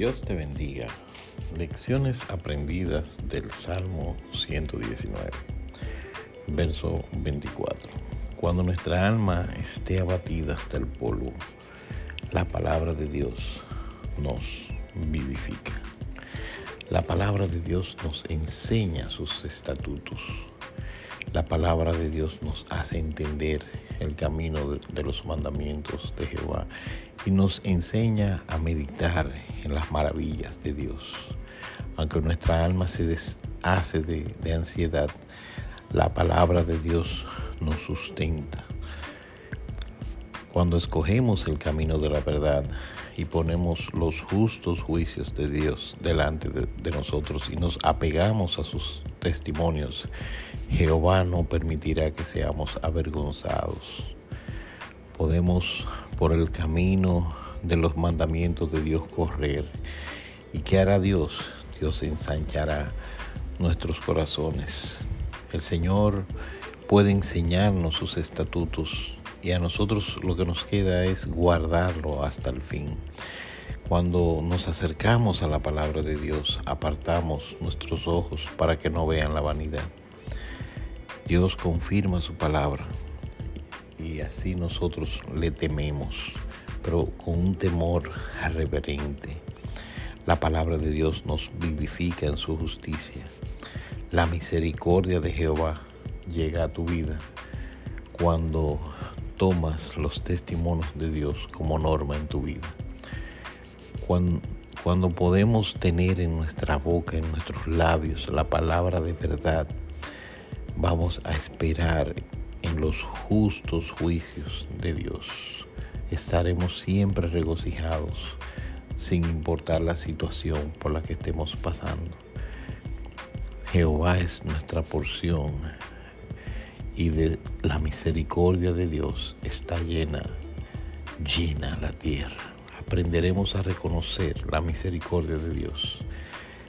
Dios te bendiga. Lecciones aprendidas del Salmo 119, verso 24. Cuando nuestra alma esté abatida hasta el polvo, la palabra de Dios nos vivifica. La palabra de Dios nos enseña sus estatutos. La palabra de Dios nos hace entender el camino de, los mandamientos de Jehová y nos enseña a meditar en las maravillas de Dios. Aunque nuestra alma se deshace de, ansiedad, la palabra de Dios nos sustenta. Cuando escogemos el camino de la verdad y ponemos los justos juicios de Dios delante de, nosotros y nos apegamos a sus testimonios, Jehová no permitirá que seamos avergonzados. Podemos por el camino de los mandamientos de Dios correr. ¿Y qué hará Dios? Dios ensanchará nuestros corazones. El Señor puede enseñarnos sus estatutos y a nosotros lo que nos queda es guardarlo hasta el fin. Cuando nos acercamos a la palabra de Dios, apartamos nuestros ojos para que no vean la vanidad. Dios confirma su palabra y así nosotros le tememos, pero con un temor reverente. La palabra de Dios nos vivifica en su justicia. La misericordia de Jehová llega a tu vida cuando tomas los testimonios de Dios como norma en tu vida. Cuando, cuando podemos tener en nuestra boca, en nuestros labios, la palabra de verdad, vamos a esperar en los justos juicios de Dios. Estaremos siempre regocijados sin importar la situación por la que estemos pasando. Jehová es nuestra porción y de la misericordia de Dios está llena, llena la tierra. Aprenderemos a reconocer la misericordia de Dios.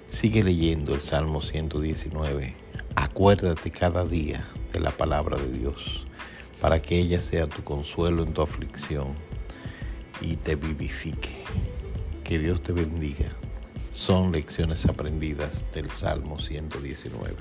Sigue leyendo el Salmo 119. Acuérdate cada día de la palabra de Dios para que ella sea tu consuelo en tu aflicción y te vivifique. Que Dios te bendiga. Son lecciones aprendidas del Salmo 119.